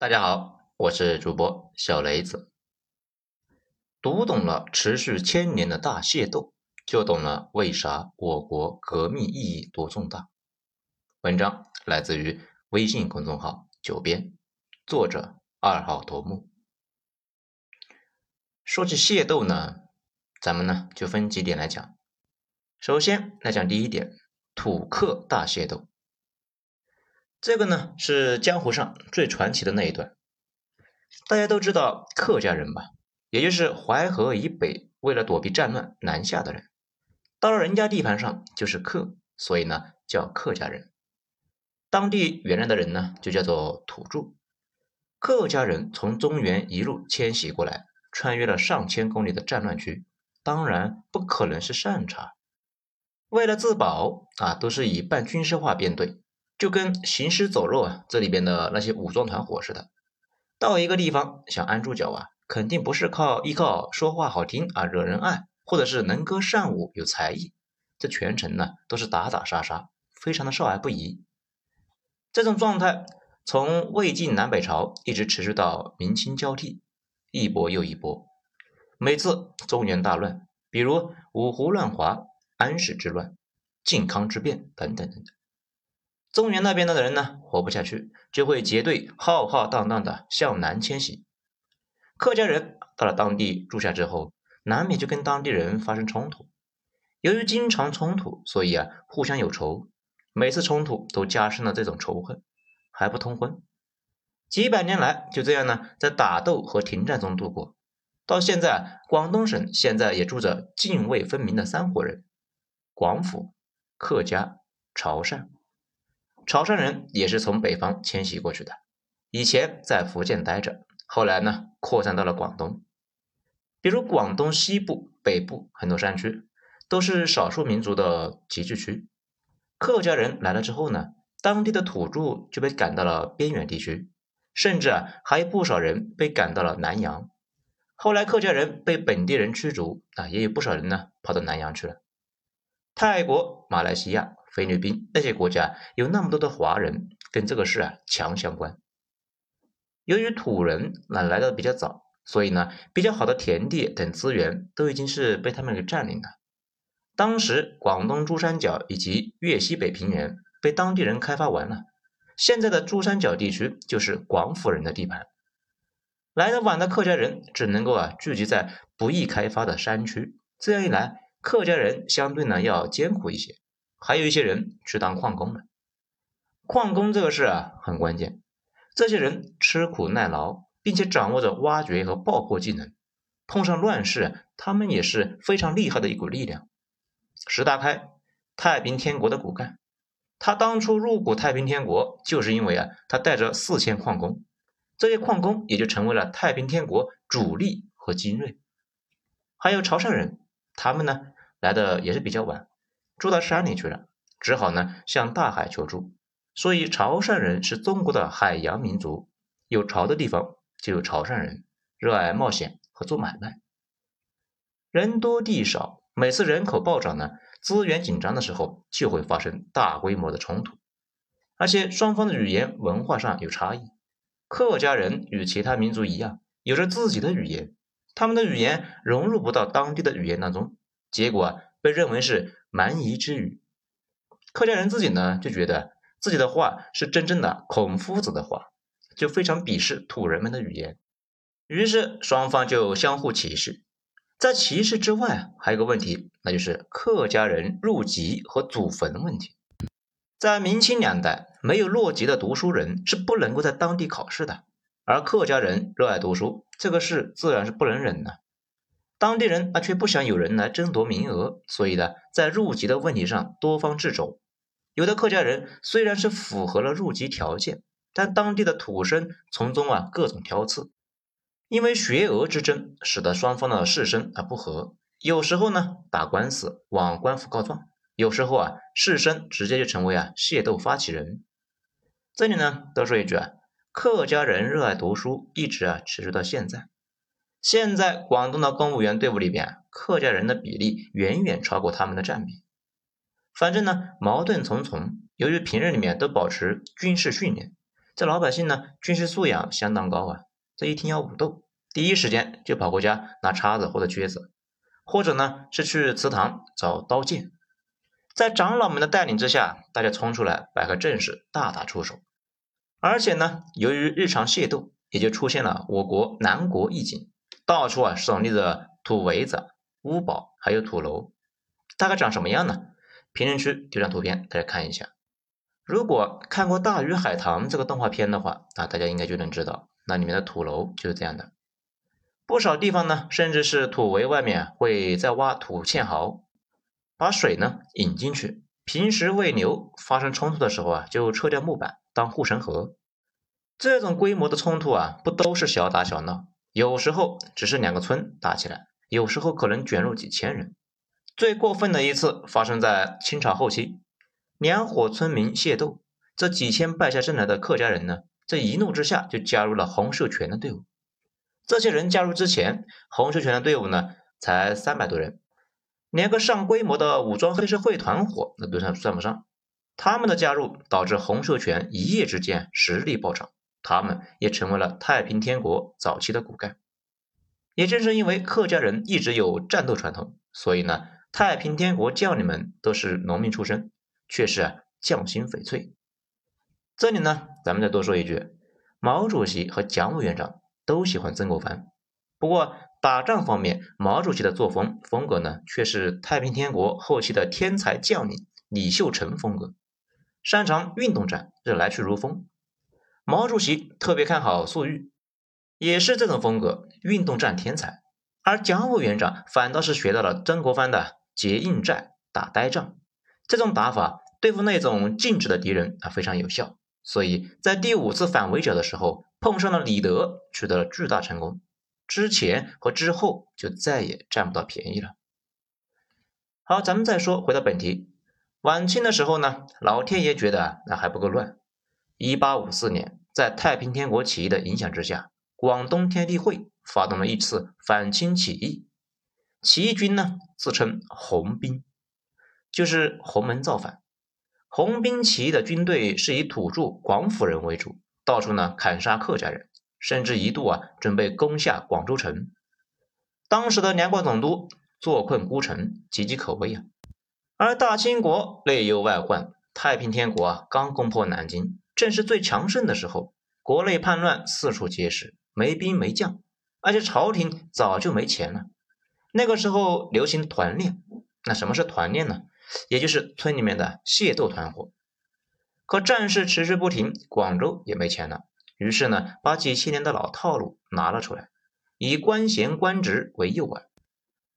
大家好，我是主播小雷子。读懂了持续千年的大械斗，就懂了为啥我国革命意义多重大。文章来自于微信公众号“九编”，作者二号头目。说起械斗呢，咱们呢就分几点来讲。首先来讲第一点，土客大械斗。这个呢是江湖上最传奇的那一段。大家都知道客家人吧，也就是淮河以北为了躲避战乱南下的人，到了人家地盘上就是客，所以呢叫客家人。当地原来的人呢就叫做土著。客家人从中原一路迁徙过来，穿越了上千公里的战乱区，当然不可能是善茬。为了自保啊，都是以半军事化编队。就跟行尸走肉啊，这里边的那些武装团伙似的，到一个地方想安住脚啊，肯定不是靠依靠说话好听啊，惹人爱，或者是能歌善舞有才艺，这全程呢都是打打杀杀，非常的少儿不宜。这种状态从魏晋南北朝一直持续到明清交替，一波又一波。每次中原大乱，比如五胡乱华、安史之乱、靖康之变等等等等。中原那边的人呢，活不下去，就会结队浩浩荡荡的向南迁徙。客家人到了当地住下之后，难免就跟当地人发生冲突。由于经常冲突，所以啊，互相有仇。每次冲突都加深了这种仇恨，还不通婚。几百年来就这样呢，在打斗和停战中度过。到现在，广东省现在也住着泾渭分明的三伙人：广府、客家、潮汕。潮汕人也是从北方迁徙过去的，以前在福建待着，后来呢扩散到了广东。比如广东西部、北部很多山区都是少数民族的集聚区，客家人来了之后呢，当地的土著就被赶到了边远地区，甚至啊还有不少人被赶到了南洋。后来客家人被本地人驱逐啊，也有不少人呢跑到南洋去了。泰国、马来西亚。菲律宾那些国家有那么多的华人，跟这个事啊强相关。由于土人来来的比较早，所以呢，比较好的田地等资源都已经是被他们给占领了。当时广东珠三角以及粤西北平原被当地人开发完了，现在的珠三角地区就是广府人的地盘。来的晚的客家人只能够啊聚集在不易开发的山区，这样一来，客家人相对呢要艰苦一些。还有一些人去当矿工了，矿工这个事啊很关键。这些人吃苦耐劳，并且掌握着挖掘和爆破技能，碰上乱世，他们也是非常厉害的一股力量。石达开，太平天国的骨干，他当初入股太平天国，就是因为啊，他带着四千矿工，这些矿工也就成为了太平天国主力和精锐。还有潮汕人，他们呢来的也是比较晚。住到山里去了，只好呢向大海求助。所以潮汕人是中国的海洋民族，有潮的地方就有潮汕人，热爱冒险和做买卖。人多地少，每次人口暴涨呢，资源紧张的时候，就会发生大规模的冲突。而且双方的语言文化上有差异，客家人与其他民族一样，有着自己的语言，他们的语言融入不到当地的语言当中，结果被认为是。蛮夷之语，客家人自己呢就觉得自己的话是真正的孔夫子的话，就非常鄙视土人们的语言，于是双方就相互歧视。在歧视之外，还有个问题，那就是客家人入籍和祖坟问题。在明清两代，没有落籍的读书人是不能够在当地考试的，而客家人热爱读书，这个事自然是不能忍的。当地人啊却不想有人来争夺名额，所以呢，在入籍的问题上多方掣肘。有的客家人虽然是符合了入籍条件，但当地的土生从中啊各种挑刺。因为学额之争，使得双方的士绅啊不和。有时候呢打官司往官府告状，有时候啊士绅直接就成为啊械斗发起人。这里呢多说一句啊，客家人热爱读书，一直啊持续到现在。现在广东的公务员队伍里边，客家人的比例远远超过他们的占比。反正呢，矛盾重重。由于平日里面都保持军事训练，这老百姓呢军事素养相当高啊，这一听要武斗，第一时间就跑回家拿叉子或者橛子，或者呢是去祠堂找刀剑。在长老们的带领之下，大家冲出来摆个阵势，大打出手。而且呢，由于日常械斗，也就出现了我国南国一景，到处啊耸立着土围子、屋堡，还有土楼，大概长什么样呢？评论区丢张图片，大家看一下。如果看过《大鱼海棠》这个动画片的话，那大家应该就能知道，那里面的土楼就是这样的。不少地方呢，甚至是土围外面会再挖土堑壕，把水呢引进去。平时喂牛发生冲突的时候啊，就撤掉木板当护城河。这种规模的冲突啊，不都是小打小闹，有时候只是两个村打起来，有时候可能卷入几千人。最过分的一次发生在清朝后期，两伙村民械斗，这几千败下阵来的客家人呢，这一怒之下就加入了洪秀全的队伍。这些人加入之前，洪秀全的队伍呢才三百多人，连个上规模的武装黑社会团伙那都算算不上。他们的加入导致洪秀全一夜之间实力暴涨，他们也成为了太平天国早期的骨干。也正是因为客家人一直有战斗传统，所以呢。太平天国将领们都是农民出身，却是匠心翡翠。这里呢，咱们再多说一句，毛主席和蒋委员长都喜欢曾国藩。不过打仗方面，毛主席的作风风格呢，却是太平天国后期的天才将领李秀成风格，擅长运动战，这来去如风。毛主席特别看好粟裕，也是这种风格，运动战天才。而蒋委员长反倒是学到了曾国藩的。结硬寨、打呆仗，这种打法对付那种静止的敌人啊非常有效。所以在第五次反围剿的时候，碰上了李德，取得了巨大成功。之前和之后就再也占不到便宜了。好，咱们再说回到本题，晚清的时候呢，老天爷觉得那还不够乱。一八五四年，在太平天国起义的影响之下，广东天地会发动了一次反清起义。起义军呢，自称红兵，就是红门造反。红兵起义的军队是以土著广府人为主，到处呢砍杀客家人，甚至一度啊准备攻下广州城。当时的两广总督坐困孤城，岌岌可危啊。而大清国内忧外患，太平天国啊刚攻破南京，正是最强盛的时候，国内叛乱四处皆是，没兵没将，而且朝廷早就没钱了。那个时候流行团练，那什么是团练呢？也就是村里面的械斗团伙。可战事持续不停，广州也没钱了，于是呢，把几千年的老套路拿了出来，以官衔官职为诱饵，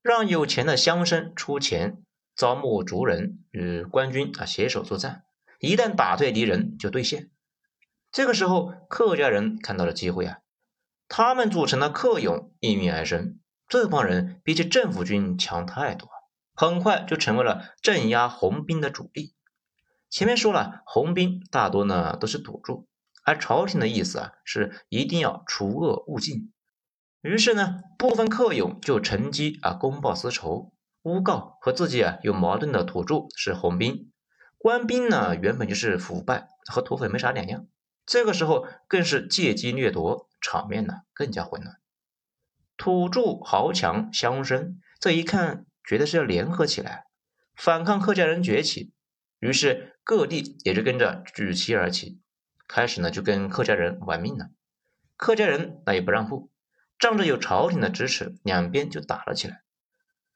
让有钱的乡绅出钱招募族人与官军啊携手作战，一旦打退敌人就兑现。这个时候，客家人看到了机会啊，他们组成的客勇应运而生。这帮人比起政府军强太多，很快就成为了镇压红兵的主力。前面说了，红兵大多呢都是土著，而朝廷的意思啊是一定要除恶务尽。于是呢，部分客勇就乘机啊公报私仇，诬告和自己啊有矛盾的土著是红兵，官兵呢原本就是腐败，和土匪没啥两样。这个时候更是借机掠夺，场面呢更加混乱。土著豪强乡绅这一看，觉得是要联合起来反抗客家人崛起，于是各地也就跟着举旗而起，开始呢就跟客家人玩命了。客家人那也不让步，仗着有朝廷的支持，两边就打了起来。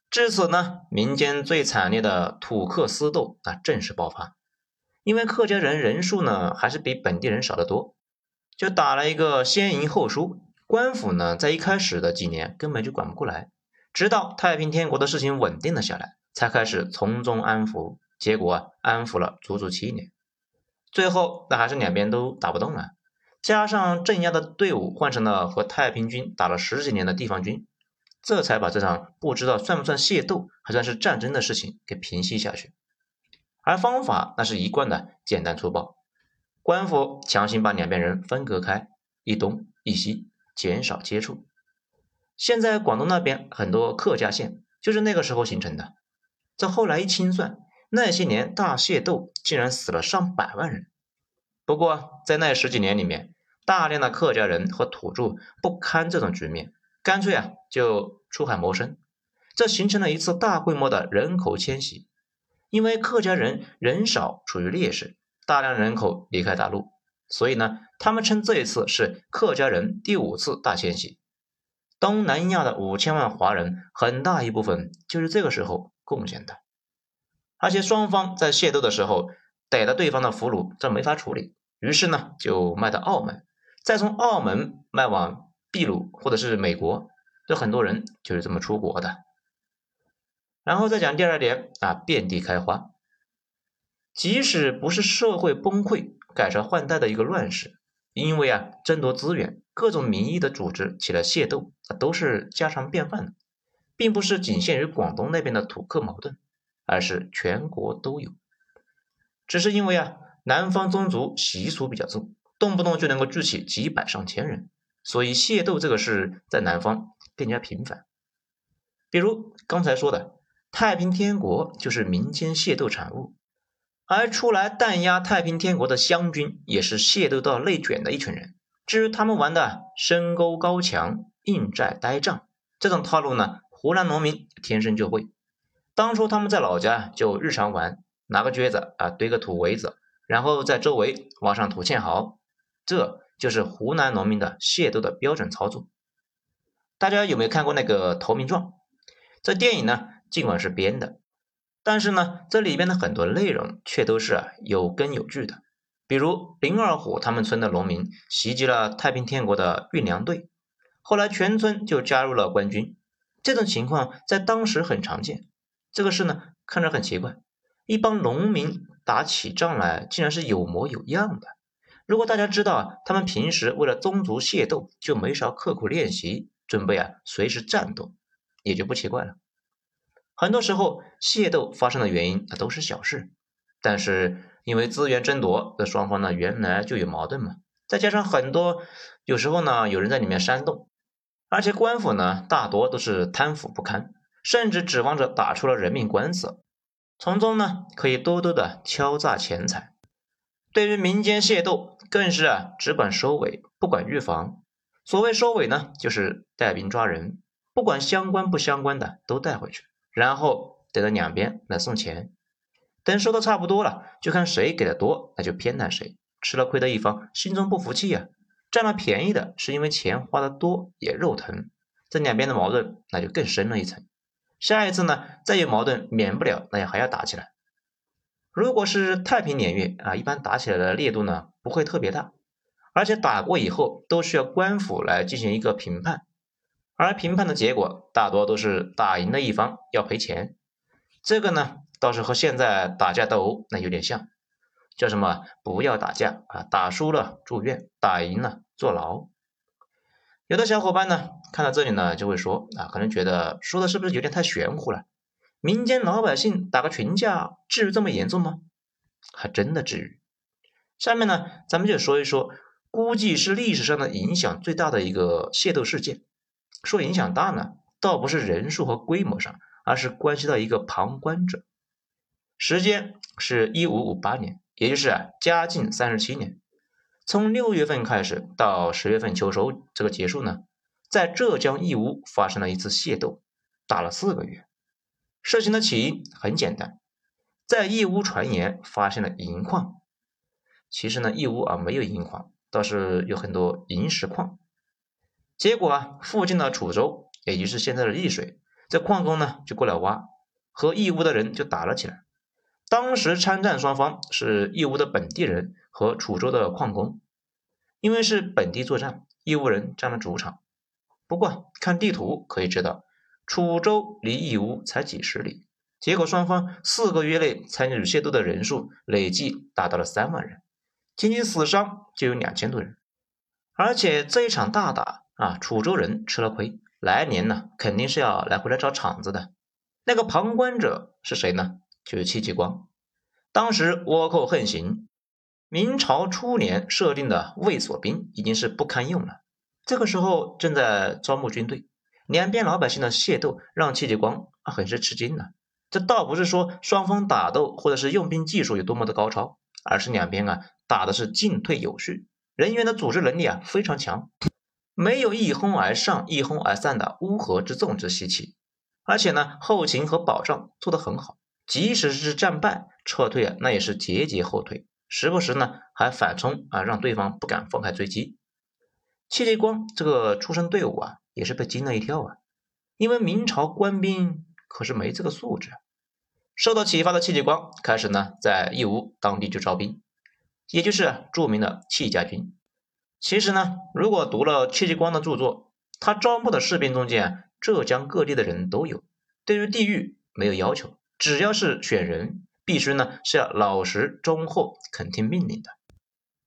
至此呢，民间最惨烈的土客私斗啊正式爆发。因为客家人人数呢还是比本地人少得多，就打了一个先赢后输。官府呢，在一开始的几年根本就管不过来，直到太平天国的事情稳定了下来，才开始从中安抚。结果啊，安抚了足足七年，最后那还是两边都打不动了，加上镇压的队伍换成了和太平军打了十几年的地方军，这才把这场不知道算不算械斗，还算是战争的事情给平息下去。而方法那是一贯的简单粗暴，官府强行把两边人分隔开，一东一西。减少接触。现在广东那边很多客家县就是那个时候形成的。这后来一清算，那些年大械斗竟然死了上百万人。不过在那十几年里面，大量的客家人和土著不堪这种局面，干脆啊就出海谋生，这形成了一次大规模的人口迁徙。因为客家人人少，处于劣势，大量人口离开大陆，所以呢，他们称这一次是客家人第五次大迁徙。东南亚的五千万华人，很大一部分就是这个时候贡献的。而且双方在械斗的时候逮到对方的俘虏，这没法处理，于是呢就卖到澳门，再从澳门卖往秘鲁或者是美国，这很多人就是这么出国的。然后再讲第二点啊，遍地开花。即使不是社会崩溃、改朝换代的一个乱世，因为啊争夺资源、各种名义的组织起了械斗，啊都是家常便饭的，并不是仅限于广东那边的土客矛盾，而是全国都有。只是因为啊南方宗族习俗比较重，动不动就能够聚起几百上千人，所以械斗这个事在南方更加频繁。比如刚才说的。太平天国就是民间械斗产物，而出来弹压太平天国的湘军也是械斗到内卷的一群人。至于他们玩的深沟高墙、硬寨呆仗这种套路呢，湖南农民天生就会。当初他们在老家就日常玩，拿个撅子啊堆个土围子，然后在周围挖上土堑壕，这就是湖南农民的械斗的标准操作。大家有没有看过那个《投名状》？这电影呢？尽管是编的，但是呢，这里边的很多内容却都是啊有根有据的。比如林二虎他们村的农民袭击了太平天国的运粮队，后来全村就加入了官军。这种情况在当时很常见。这个事呢，看着很奇怪，一帮农民打起仗来竟然是有模有样的。如果大家知道啊，他们平时为了宗族械斗就没少刻苦练习，准备啊随时战斗，也就不奇怪了。很多时候，械斗发生的原因那都是小事，但是因为资源争夺，这双方呢原来就有矛盾嘛，再加上很多有时候呢有人在里面煽动，而且官府呢大多都是贪腐不堪，甚至指望着打出了人命官司，从中呢可以多多的敲诈钱财。对于民间械斗，更是啊只管收尾，不管预防。所谓收尾呢，就是带兵抓人，不管相关不相关的都带回去。然后等到两边来送钱，等收的差不多了，就看谁给的多，那就偏袒谁。吃了亏的一方心中不服气呀，占了便宜的是因为钱花的多也肉疼，这两边的矛盾那就更深了一层。下一次呢，再有矛盾，免不了那也还要打起来。如果是太平年月啊，一般打起来的烈度呢不会特别大，而且打过以后都需要官府来进行一个评判。而评判的结果大多都是打赢的一方要赔钱，这个呢倒是和现在打架斗殴那有点像，叫什么不要打架啊，打输了住院，打赢了坐牢。有的小伙伴呢看到这里呢就会说啊，可能觉得说的是不是有点太玄乎了？民间老百姓打个群架，至于这么严重吗？还真的至于。下面呢咱们就说一说，估计是历史上的影响最大的一个械斗事件。说影响大呢，倒不是人数和规模上，而是关系到一个旁观者。时间是一五五八年，也就是啊嘉靖三十七年。从六月份开始到十月份秋收这个结束呢，在浙江义乌发生了一次械斗，打了四个月。事情的起因很简单，在义乌传言发现了银矿。其实呢，义乌啊没有银矿，倒是有很多银石矿。结果啊，附近的楚州，也就是现在的易水，这矿工呢就过来挖，和义乌的人就打了起来。当时参战双方是义乌的本地人和楚州的矿工，因为是本地作战，义乌人占了主场。不过看地图可以知道，楚州离义乌才几十里。结果双方四个月内参与械斗的人数累计达到了三万人，仅仅死伤就有两千多人，而且这一场大打。啊，楚州人吃了亏，来年呢肯定是要来回来找场子的。那个旁观者是谁呢？就是戚继光。当时倭寇横行，明朝初年设定的卫所兵已经是不堪用了。这个时候正在招募军队，两边老百姓的械斗让戚继光啊很是吃惊呢。这倒不是说双方打斗或者是用兵技术有多么的高超，而是两边啊打的是进退有序，人员的组织能力啊非常强，没有一哄而上、一哄而散的乌合之众之稀奇。而且呢，后勤和保障做得很好，即使是战败撤退啊，那也是节节后退，时不时呢还反冲啊，让对方不敢放开追击。戚继光这个出身队伍啊，也是被惊了一跳啊，因为明朝官兵可是没这个素质。受到启发的戚继光开始呢，在义乌当地就招兵，也就是著名的戚家军。其实呢，如果读了戚继光的著作，他招募的士兵中间。浙江各地的人都有，对于地域没有要求，只要是选人，必须呢是要老实忠厚、肯听命令的。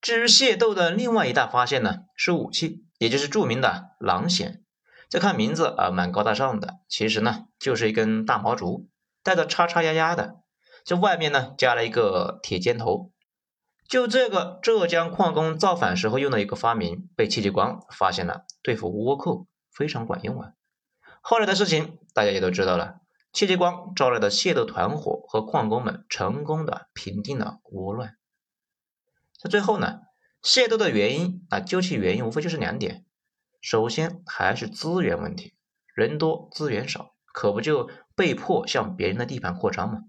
至于械斗的另外一大发现呢，是武器，也就是著名的狼筅。这看名字啊，蛮高大上的，其实呢就是一根大毛竹，带着叉叉丫丫的，这外面呢加了一个铁尖头。就这个浙江矿工造反时候用的一个发明，被戚继光发现了，对付倭寇非常管用啊。后来的事情大家也都知道了，戚继光招来的械斗团伙和矿工们成功的平定了倭乱。在最后呢，械斗的原因啊，究其原因无非就是两点，首先还是资源问题，人多资源少，可不就被迫向别人的地盘扩张吗？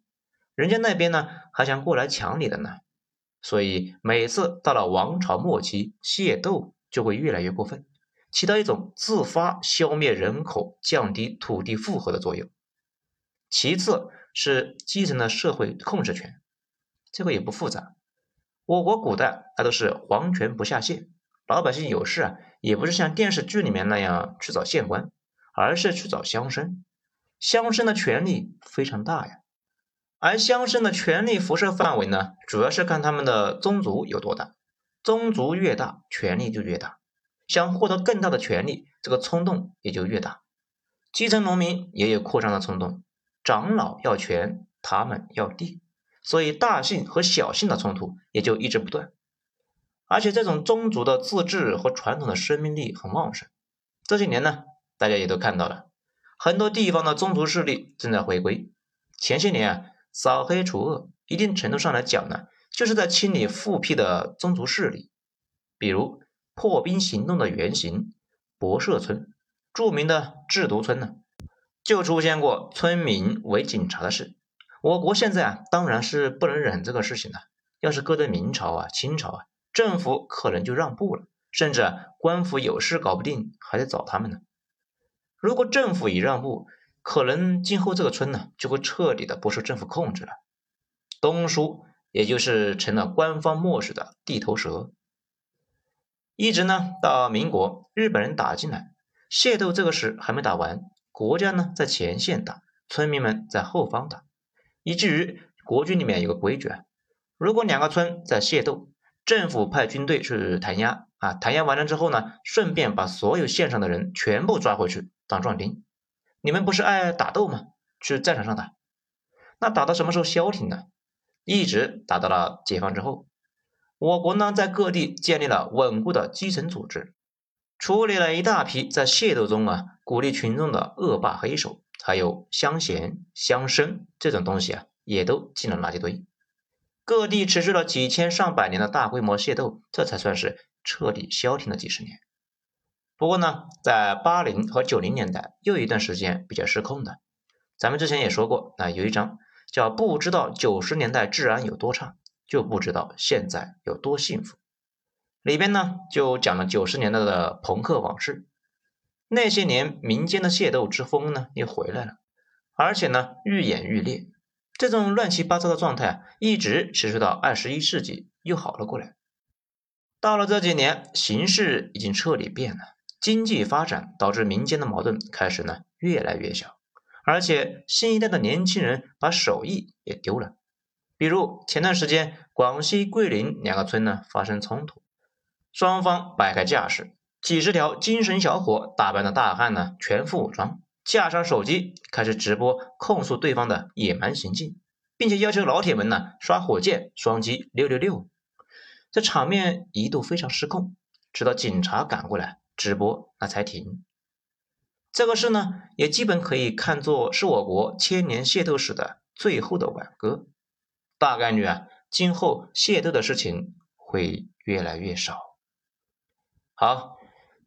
人家那边呢还想过来抢你的呢，所以每次到了王朝末期，械斗就会越来越过分。起到一种自发消灭人口、降低土地负荷的作用。其次是基层的社会控制权，这个也不复杂。我国古代那都是皇权不下县，老百姓有事啊，也不是像电视剧里面那样去找县官，而是去找乡绅。乡绅的权力非常大呀，而乡绅的权力辐射范围呢，主要是看他们的宗族有多大，宗族越大，权力就越大。想获得更大的权利，这个冲动也就越大。基层农民也有扩张的冲动，长老要权，他们要地，所以大姓和小姓的冲突也就一直不断。而且这种宗族的自治和传统的生命力很旺盛。这些年呢，大家也都看到了，很多地方的宗族势力正在回归。前些年啊，扫黑除恶，一定程度上来讲呢，就是在清理复辟的宗族势力，比如。破冰行动的原型博社村，著名的制毒村呢，就出现过村民为警察的事。我国现在啊，当然是不能忍这个事情了。要是搁在明朝啊、清朝啊，政府可能就让步了，甚至官府有事搞不定，还得找他们呢。如果政府一让步，可能今后这个村呢，就会彻底的不受政府控制了。东叔也就是成了官方漠视的地头蛇。一直呢到民国，日本人打进来，械斗这个事还没打完，国家呢在前线打，村民们在后方打，以至于国军里面有个规矩啊，如果两个村在械斗，政府派军队去弹压啊，弹压完了之后呢，顺便把所有线上的人全部抓回去当壮丁。你们不是爱打斗吗？去战场上打，那打到什么时候消停呢？一直打到了解放之后。我国呢，在各地建立了稳固的基层组织，处理了一大批在械斗中啊鼓励群众的恶霸黑手，还有乡贤乡绅这种东西啊，也都进了垃圾堆。各地持续了几千上百年的大规模械斗，这才算是彻底消停了几十年。不过呢，在八零和九零年代，又一段时间比较失控的。咱们之前也说过，啊，有一章叫“不知道九十年代治安有多差”。就不知道现在有多幸福。里边呢就讲了九十年代的朋克往事。那些年民间的械斗之风呢又回来了，而且呢愈演愈烈。这种乱七八糟的状态啊，一直持续到二十一世纪又好了过来。到了这几年，形势已经彻底变了，经济发展导致民间的矛盾开始呢越来越小，而且新一代的年轻人把手艺也丢了。比如前段时间，广西桂林两个村呢发生冲突，双方摆开架势，几十条精神小伙打扮的大汉呢全副武装，架上手机开始直播控诉对方的野蛮行径，并且要求老铁们呢刷火箭、双击六六六。这场面一度非常失控，直到警察赶过来直播，那才停。这个事呢，也基本可以看作是我国千年械斗史的最后的挽歌。大概率啊，今后械斗的事情会。越来越少。好，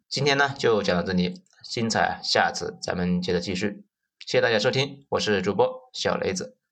今天呢就讲到这里，精彩下次咱们接着继续。谢谢大家收听，我是主播小雷子。